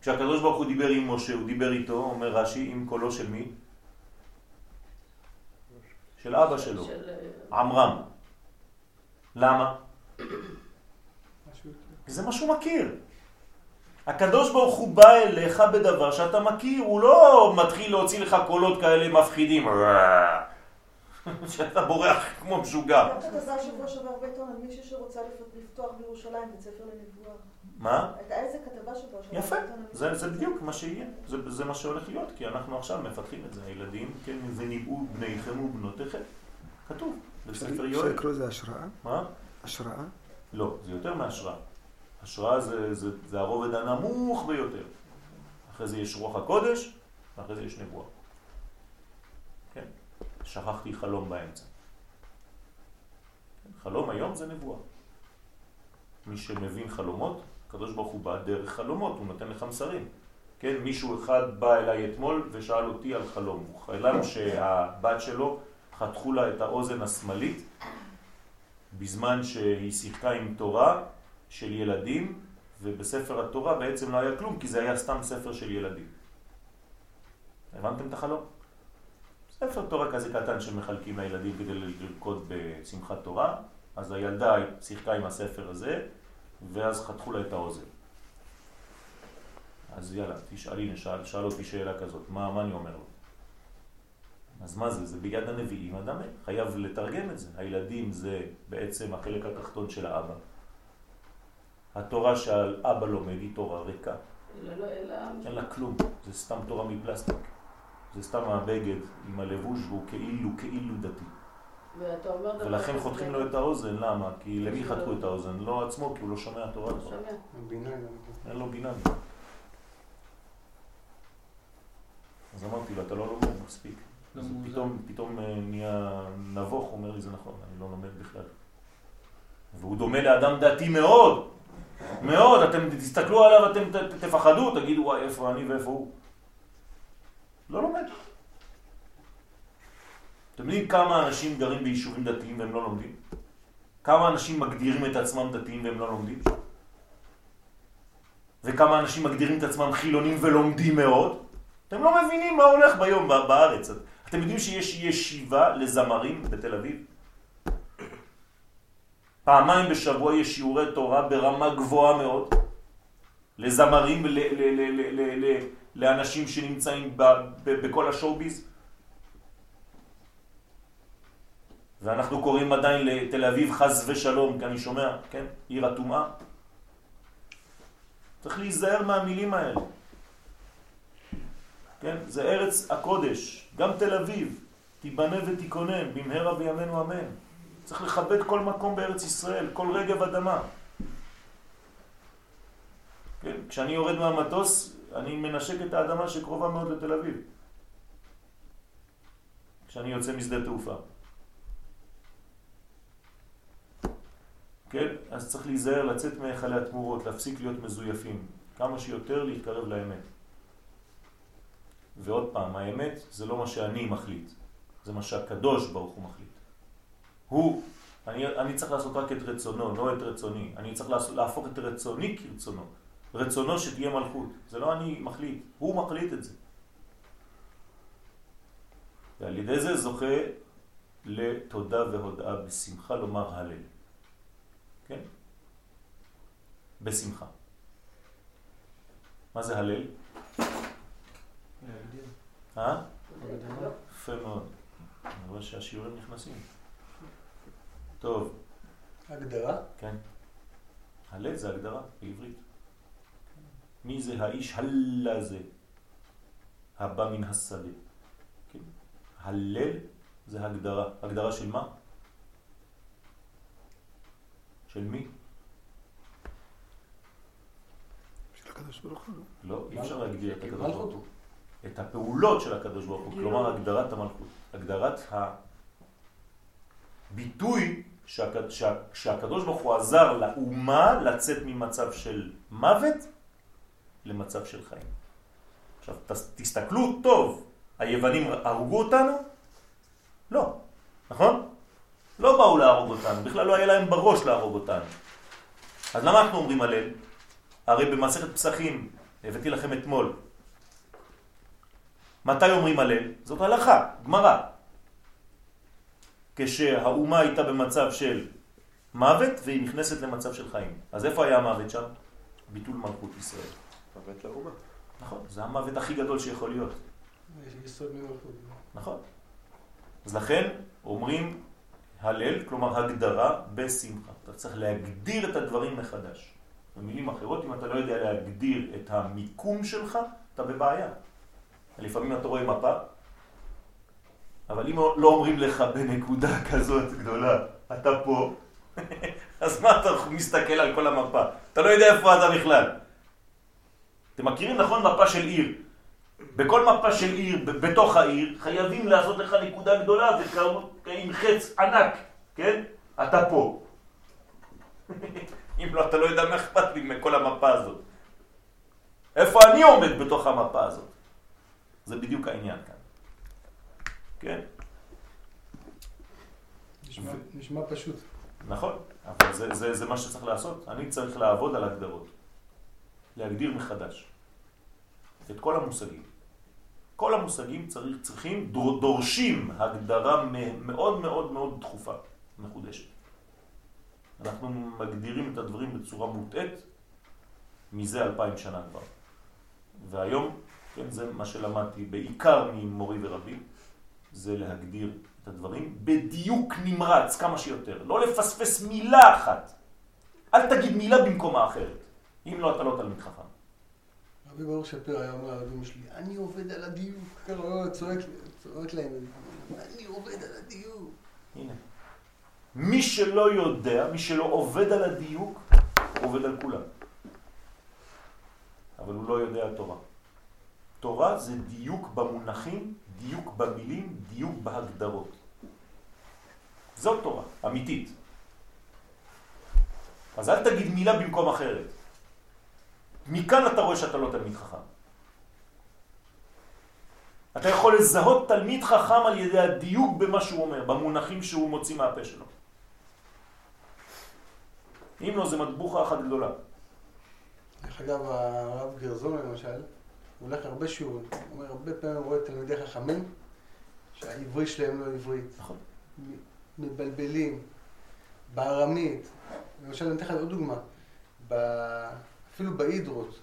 כשהקדוש ברוך הוא דיבר עם משה, הוא דיבר איתו, אומר רש"י, עם קולו של מי? של אבא שלו, של, עמרם. למה? זה מה שהוא מכיר. הקדוש ברוך הוא בא אליך בדבר שאתה מכיר, הוא לא מתחיל להוציא לך קולות כאלה מפחידים, שאתה בורח כמו משוגע. גם כתבה שבוע שעבר בעיתון על מישהי שרוצה לפ- לפתוח בירושלים בית ספר לנבואה. מה? הייתה איזה כתבה שעבר יפה, זה, זה בדיוק מה שיהיה, זה, זה מה שהולך להיות, כי אנחנו עכשיו מפתחים את זה, הילדים, כן, וניבאו בניכם ובנותיכם, כתוב, בספר אפשר יואל. לקרוא לזה השראה? מה? השראה? לא, זה יותר מהשראה. השראה זה, זה, זה הרובד הנמוך ביותר. אחרי זה יש רוח הקודש, ואחרי זה יש נבואה. כן? שכחתי חלום באמצע. כן? חלום היום זה נבואה. מי שמבין חלומות, הקדוש ברוך הוא בא דרך חלומות, הוא נותן לך מסרים. כן, מישהו אחד בא אליי אתמול ושאל אותי על חלום. הוא חלם שהבת שלו חתכו לה את האוזן השמאלית בזמן שהיא שיחקה עם תורה של ילדים, ובספר התורה בעצם לא היה כלום, כי זה היה סתם ספר של ילדים. הבנתם את החלום? ספר תורה כזה קטן שמחלקים לילדים כדי לרקוד בשמחת תורה, אז הילדה שיחקה עם הספר הזה, ואז חתכו לה את האוזן. אז יאללה, תשאלי, שאל, שאל אותי שאלה כזאת, מה, מה אני אומר לו? אז מה זה? זה ביד הנביאים אדם חייב לתרגם את זה. הילדים זה בעצם החלק התחתון של האבא. התורה שהאבא לומד היא תורה ריקה, לא, אלא... אין לה כלום, זה סתם תורה מפלסטיק. זה סתם הבגד עם הלבוש והוא כאילו, כאילו דתי. ולכן חותכים לו את האוזן, למה? כי למי חתכו את האוזן? לא עצמו, כי הוא לא שומע תורה. אתה שומע? אין לו בינה. אז אמרתי לו, אתה לא לומד מספיק. לא אז. פתאום, פתאום אה, נהיה נבוך, אומר לי, זה נכון, אני לא לומד בכלל. והוא דומה לאדם דתי מאוד, מאוד, אתם תסתכלו עליו, אתם תפחדו, תגידו, וואי, איפה אני ואיפה הוא. לא לומד. אתם יודעים כמה אנשים גרים ביישובים דתיים והם לא לומדים? כמה אנשים מגדירים את עצמם דתיים והם לא לומדים? וכמה אנשים מגדירים את עצמם חילונים ולומדים מאוד? אתם לא מבינים מה הולך ביום בארץ. אתם יודעים שיש ישיבה לזמרים בתל אביב? פעמיים בשבוע יש שיעורי תורה ברמה גבוהה מאוד לזמרים, לאנשים שנמצאים בכל השואו-ביז. ואנחנו קוראים עדיין לתל אביב חס ושלום, כי אני שומע, כן? עיר הטומאה. צריך להיזהר מהמילים האלה. כן? זה ארץ הקודש, גם תל אביב, תיבנה ותיכונן, במהרה בימינו אמן. צריך לכבד כל מקום בארץ ישראל, כל רגב אדמה. כן? כשאני יורד מהמטוס, אני מנשק את האדמה שקרובה מאוד לתל אביב. כשאני יוצא משדה תעופה. כן? אז צריך להיזהר לצאת מהיכלי התמורות, להפסיק להיות מזויפים. כמה שיותר להתקרב לאמת. ועוד פעם, האמת זה לא מה שאני מחליט, זה מה שהקדוש ברוך הוא מחליט. הוא, אני, אני צריך לעשות רק את רצונו, לא את רצוני. אני צריך לעשות, להפוך את רצוני כרצונו. רצונו שתהיה מלכות. זה לא אני מחליט, הוא מחליט את זה. ועל ידי זה זוכה לתודה והודאה בשמחה לומר הלל. כן? בשמחה. מה זה הלל? אה? יפה מאוד. אני רואה שהשיעורים נכנסים. טוב, הגדרה? כן. הלל זה הגדרה בעברית. מי זה האיש הלל הזה? הבא מן השדה. כן. הלל זה הגדרה. הגדרה של מה? של מי? הקדוש ברוך הוא. לא, אי אפשר להגדיר את הקדוש. ברוך הוא. את הפעולות של הקדוש ברוך הוא, גילוי. כלומר הגדרת המלכות. הגדרת הביטוי שהק- שה- שהקדוש ברוך הוא עזר לאומה לצאת ממצב של מוות למצב של חיים. עכשיו, תס- תסתכלו טוב, היוונים הרגו אותנו? לא, נכון? לא באו להרוג אותנו, בכלל לא היה להם בראש להרוג אותנו. אז למה אנחנו אומרים הלל? הרי במסכת פסחים, הבאתי לכם אתמול, מתי אומרים הלל? זאת הלכה, גמרא. כשהאומה הייתה במצב של מוות והיא נכנסת למצב של חיים. אז איפה היה המוות שם? ביטול מלכות ישראל. מוות לאומה. נכון, זה המוות הכי גדול שיכול להיות. נכון. אז לכן אומרים הלל, כלומר הגדרה בשמחה. אתה צריך להגדיר את הדברים מחדש. במילים אחרות, אם אתה לא יודע להגדיר את המיקום שלך, אתה בבעיה. לפעמים אתה רואה מפה, אבל אם לא אומרים לך בנקודה כזאת גדולה, אתה פה, אז מה אתה מסתכל על כל המפה? אתה לא יודע איפה אתה בכלל. אתם מכירים נכון מפה של עיר? בכל מפה של עיר, בתוך העיר, חייבים לעשות לך נקודה גדולה וכאילו עם חץ ענק, כן? אתה פה. אם לא, אתה לא יודע מה אכפת לי מכל המפה הזאת. איפה אני עומד בתוך המפה הזאת? זה בדיוק העניין כאן. כן? נשמע- נשמע פשוט. נכון, אבל זה, זה, זה מה שצריך לעשות. אני צריך לעבוד על הגדרות. להגדיר מחדש. את כל המושגים. כל המושגים צריך, צריכים, דור, דורשים הגדרה מאוד מאוד מאוד דחופה, מחודשת. אנחנו מגדירים את הדברים בצורה מוטעית מזה אלפיים שנה כבר. והיום, כן, זה מה שלמדתי בעיקר ממורי ורבי, זה להגדיר את הדברים בדיוק נמרץ כמה שיותר. לא לפספס מילה אחת. אל תגיד מילה במקומה אחרת. אם לא, אתה לא תלמיד חכם. רבי ברוך שפירא היה אומר לרבים שלי, אני עובד על הדיוק. ככה צועק להם, אני עובד על הדיוק. הנה. מי שלא יודע, מי שלא עובד על הדיוק, עובד על כולם. אבל הוא לא יודע תורה. תורה זה דיוק במונחים, דיוק במילים, דיוק בהגדרות. זאת תורה, אמיתית. אז אל תגיד מילה במקום אחרת. מכאן אתה רואה שאתה לא תלמיד חכם. אתה יכול לזהות תלמיד חכם על ידי הדיוק במה שהוא אומר, במונחים שהוא מוציא מהפה שלו. אם לא, זה מטבוחה אחת גדולה. דרך אגב, הרב גרזון למשל, הוא הולך הרבה שיעורים. הוא אומר, הרבה פעמים הוא רואה תלמידי חכמים, שהעברית שלהם לא עברית. נכון. מבלבלים, בארמית. למשל, אני אתן לך עוד דוגמה. ב- אפילו בהידרות.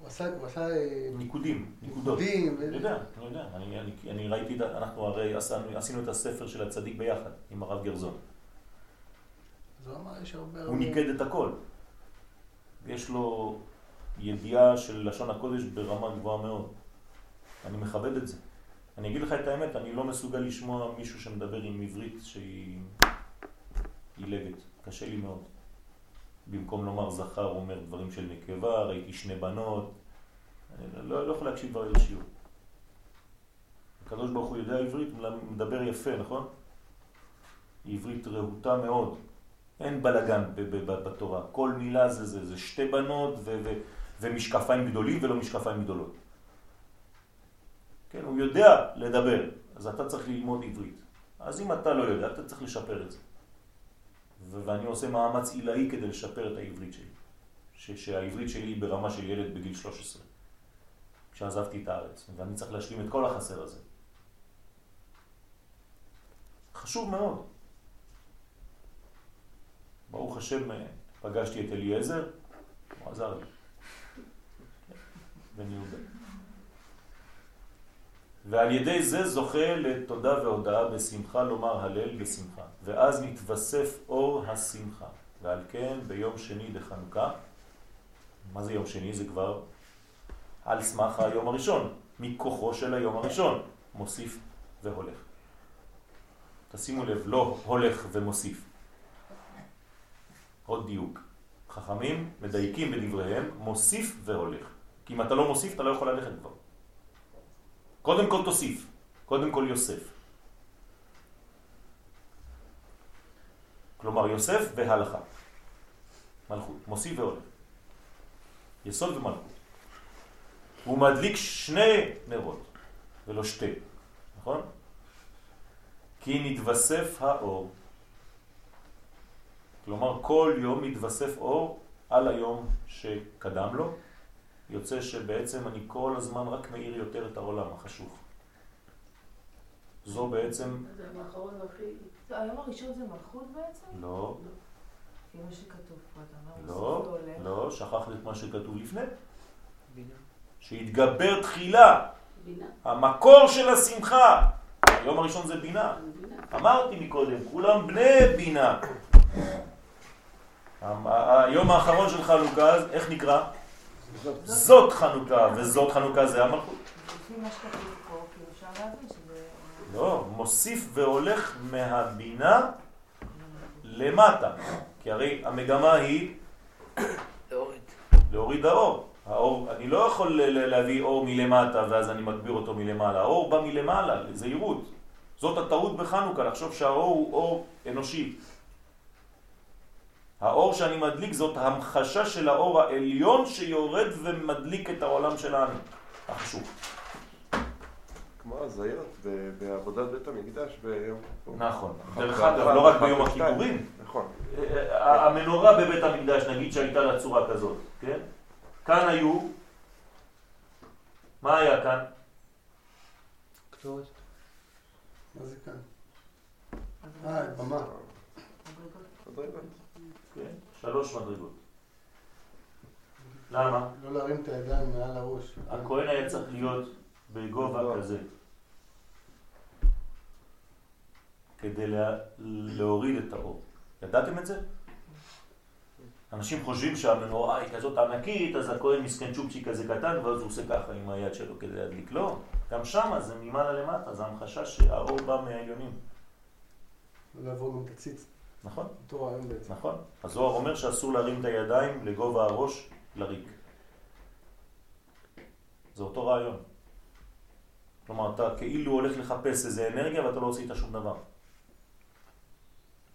הוא עשה, הוא עשה אה, ניקודים, נקודות. ניקודים. אני יודע, אני יודע. אני, אני, אני ראיתי, אנחנו הרי עשינו, עשינו את הספר של הצדיק ביחד, עם הרב גרזון. אז הוא אמר, יש הרבה... הוא הרבה- ניקד את הכל. יש לו ידיעה של לשון הקודש ברמה גבוהה מאוד. אני מכבד את זה. אני אגיד לך את האמת, אני לא מסוגל לשמוע מישהו שמדבר עם עברית שהיא עילגת. קשה לי מאוד. במקום לומר זכר, הוא אומר דברים של נקבה, ראיתי שני בנות. אני לא, לא יכול להקשיב כבר לשיעור. הקדוש ברוך הוא יודע עברית, מדבר יפה, נכון? עברית רהוטה מאוד. אין בלגן בתורה. כל מילה זה, זה, זה שתי בנות ו, ו, ומשקפיים גדולים ולא משקפיים גדולות. כן, הוא יודע לדבר, אז אתה צריך ללמוד עברית. אז אם אתה לא יודע, אתה צריך לשפר את זה. ואני עושה מאמץ עילאי כדי לשפר את העברית שלי. ש- שהעברית שלי היא ברמה של ילד בגיל 13, כשעזבתי את הארץ, ואני צריך להשלים את כל החסר הזה. חשוב מאוד. ברוך השם, אה, פגשתי את אליעזר, הוא עזר לי. בן יהודה. ועל ידי זה זוכה לתודה והודאה בשמחה לומר הלל בשמחה. ואז מתווסף אור השמחה. ועל כן ביום שני דחנוכה, מה זה יום שני? זה כבר על סמך היום הראשון, מכוחו של היום הראשון, מוסיף והולך. תשימו לב, לא הולך ומוסיף. עוד דיוק חכמים מדייקים בדבריהם, מוסיף והולך. כי אם אתה לא מוסיף, אתה לא יכול ללכת כבר. קודם כל תוסיף, קודם כל יוסף. כלומר, יוסף והלכה. מלכות, מוסיף והולך. יסוד ומלכות. הוא מדליק שני נרות, ולא שתי, נכון? כי נתווסף האור. כלומר, כל יום מתווסף אור על היום שקדם לו, יוצא שבעצם אני כל הזמן רק מאיר יותר את העולם החשוך. זו בעצם... זה האחרון הכי... לא, היום הראשון זה מלכות בעצם? לא, לפי מה שכתוב פה, אתה אומר, לא. לא, שכחת את מה שכתוב לפני. בינה. שהתגבר תחילה, בינה. המקור של השמחה. היום הראשון זה בינה. בינה. אמרתי מקודם, כולם בני בינה. היום האחרון של אז איך נקרא? זאת חנוכה, וזאת חנוכה זה המלכות. לא, מוסיף והולך מהבינה למטה. כי הרי המגמה היא להוריד האור. האור, אני לא יכול ל- ל- להביא אור מלמטה ואז אני מגביר אותו מלמעלה. האור בא מלמעלה, זהירות. זאת הטעות בחנוכה, לחשוב שהאור הוא אור אנושי. האור שאני מדליק זאת המחשה של האור העליון שיורד ומדליק את העולם שלנו, החשוך. כמו הזיות בעבודת בית המקדש ביום כיפור. נכון. דרך אגב, לא רק ביום הכיפורים. נכון. אה, המנורה בבית המקדש, נגיד שהייתה לה צורה כזאת, כן? כאן היו, מה היה כאן? קטורת. מה זה כאן? אה, במה. כן, שלוש מדרגות. למה? לא להרים את הידיים מעל הראש. הכהן היה צריך להיות בגובה כזה. כדי לה, להוריד את האור. ידעתם את זה? אנשים חושבים שהמנורה היא כזאת ענקית, אז הכהן מסכן צ'ופצ'יק כזה קטן, ואז הוא עושה ככה עם היד שלו כדי להדליק. לא, גם שמה זה ממעלה למטה, זה המחשה שהאור בא מהעליונים. לא לעבור גם את הציץ. נכון? אותו רעיון בעצם. נכון. הזוהר אומר שאסור להרים את הידיים לגובה הראש לריק. זה אותו רעיון. כלומר, אתה כאילו הולך לחפש איזה אנרגיה ואתה לא עשית שום דבר.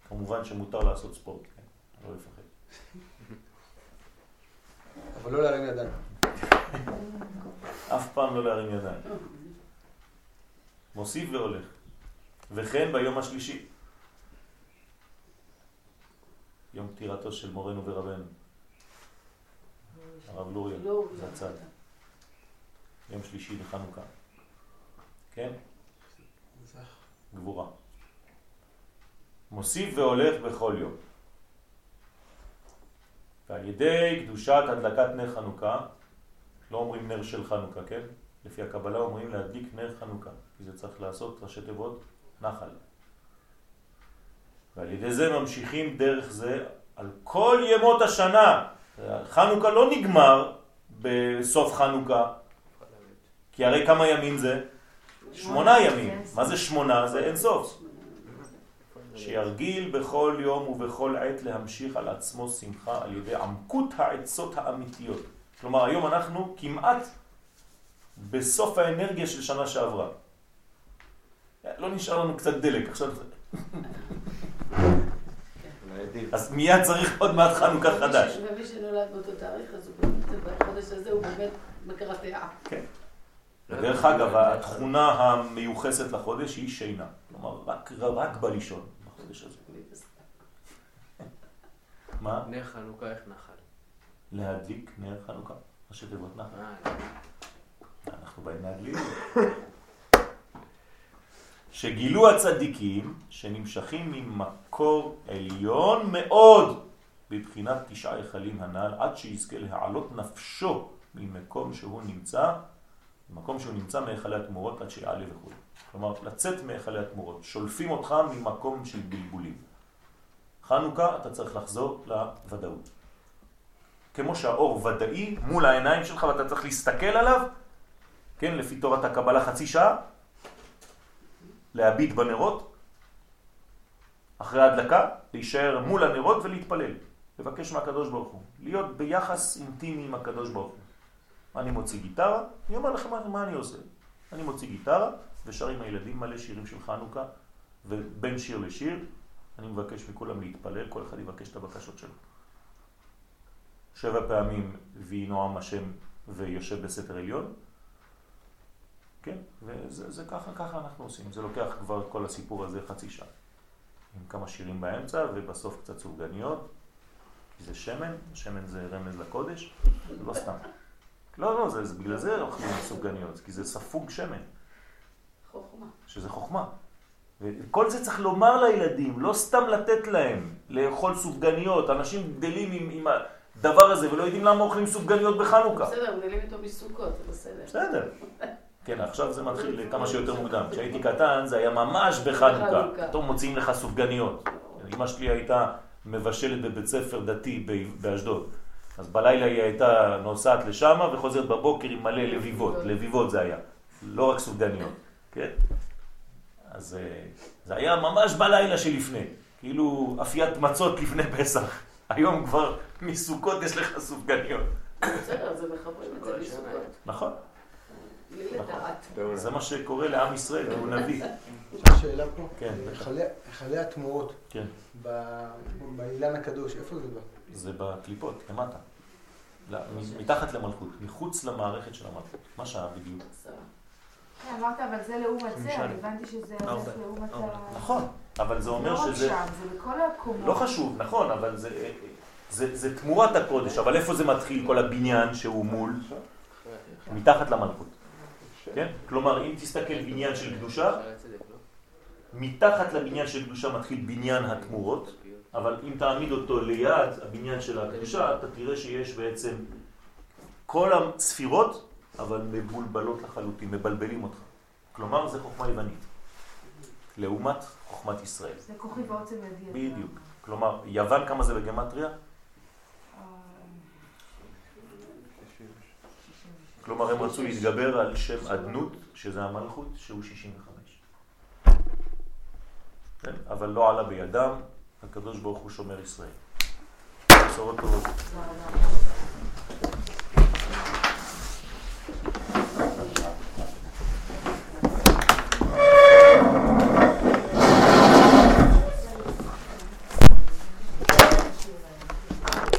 כמובן שמותר לעשות ספורט, כן? לא לפחד. אבל לא להרים ידיים. אף פעם לא להרים ידיים. מוסיף והולך. וכן ביום השלישי. יום פטירתו של מורנו ורבנו, הרב לוריה, לא, זה הצד. יום שלישי לחנוכה. כן? גבורה. מוסיף והולך בכל יום. ועל ידי קדושת הדלקת נר חנוכה, לא אומרים נר של חנוכה, כן? לפי הקבלה אומרים להדליק נר חנוכה, כי זה צריך לעשות ראשי תיבות נחל. ועל ידי זה ממשיכים דרך זה על כל ימות השנה. חנוכה לא נגמר בסוף חנוכה, כי הרי כמה ימים זה? שמונה ימים. מה זה שמונה? זה אין סוף. שירגיל בכל יום ובכל עת להמשיך על עצמו שמחה על ידי עמקות העצות האמיתיות. כלומר, היום אנחנו כמעט בסוף האנרגיה של שנה שעברה. לא נשאר לנו קצת דלק, עכשיו... אז מיד צריך עוד מעט חנוכה חדש. ומי שנולד באותו תאריך, אז הוא באמת, בחודש הזה הוא באמת מקרטע. כן. ודרך אגב, התכונה המיוחסת לחודש היא שינה. כלומר, רק, רק בלישון בחודש הזה. מה? נר חנוכה איך נחל. להדליק נר חנוכה. ראשי תיבות נחל. אה, אנחנו באים להדליק. שגילו הצדיקים שנמשכים ממקור עליון מאוד בבחינת תשעה היכלים הנ"ל עד שיזכה להעלות נפשו ממקום שהוא נמצא, ממקום שהוא נמצא מהיכלי התמורות עד שיעלה וכו'. כלומר, לצאת מהיכלי התמורות. שולפים אותך ממקום של בלבולים. חנוכה אתה צריך לחזור לוודאות. כמו שהאור ודאי מול העיניים שלך ואתה צריך להסתכל עליו, כן, לפי תורת הקבלה חצי שעה, להביט בנרות, אחרי ההדלקה, להישאר מול הנרות ולהתפלל. לבקש מהקדוש ברוך הוא, להיות ביחס אינטימי עם הקדוש ברוך הוא. אני מוציא גיטרה, אני אומר לכם מה, אני עושה. אני מוציא גיטרה ושרים הילדים מלא שירים של חנוכה, ובין שיר לשיר אני מבקש מכולם להתפלל, כל אחד יבקש את הבקשות שלו. שבע פעמים ויהי נועם השם ויושב בסתר עליון, כן, וזה זה ככה, ככה אנחנו עושים. זה לוקח כבר כל הסיפור הזה חצי שעה. עם כמה שירים באמצע, ובסוף קצת סופגניות, כי זה שמן, שמן זה רמז לקודש, זה לא סתם. לא, לא, זה, זה בגלל זה אוכלים סופגניות, כי זה ספוג שמן, חוכמה. שזה חוכמה. וכל זה צריך לומר לילדים, לא סתם לתת להם לאכול סופגניות. אנשים גדלים עם, עם הדבר הזה ולא יודעים למה אוכלים סופגניות בחנוכה. בסדר, מגלים איתו מסוכות, זה בסדר. בסדר. כן, עכשיו זה מתחיל כמה שיותר מוקדם. כשהייתי קטן זה היה ממש בחנוכה. פתאום מוציאים לך סופגניות. אמא שלי הייתה מבשלת בבית ספר דתי באשדוד. אז בלילה היא הייתה נוסעת לשם וחוזרת בבוקר עם מלא לביבות. לביבות זה היה. לא רק סופגניות, כן? אז אה, זה היה ממש בלילה שלפני. כאילו אפיית מצות לפני פסח. היום כבר מסוכות יש לך סופגניות. בסדר, זה מחברים את זה מסוכות. נכון? בלי לדעת. זה מה שקורה לעם ישראל, כי הוא נביא. שאלה פה. כן. היכלי- התמורות כן. ב- באילן הקדוש, איפה זה בא? זה בקליפות, למטה. לא, מתחת למלכות, מחוץ למערכת של המלכות. מה שעה בדיוק? כן, אמרת, אבל זה לעומת זה, הבנתי שזה. הולך לעומת. ה... נכון, אבל זה אומר לא רק שזה... שם, זה בכל הקומות. לא חשוב, נכון, אבל זה, זה, זה תמורת הקודש, אבל איפה זה מתחיל כל הבניין שהוא מול? מתחת למלכות, כן? כלומר, אם תסתכל בניין של קדושה? מתחת לבניין של קדושה מתחיל בניין התמורות, אבל אם תעמיד אותו ליד הבניין של הקדושה, אתה תראה שיש בעצם כל הספירות, אבל מבולבלות לחלוטין, מבלבלים אותך. כלומר, זה חוכמה יוונית, לעומת חוכמת ישראל. זה כוחי ועוצם ידי. בדיוק. כלומר, יוון כמה זה בגמטריה? אה, כלומר, הם רצו להתגבר על שם אדנות, שזה המלכות, שהוא 65. כן? אבל לא עלה בידם, הקדוש ברוך הוא שומר ישראל. בשורות טובות.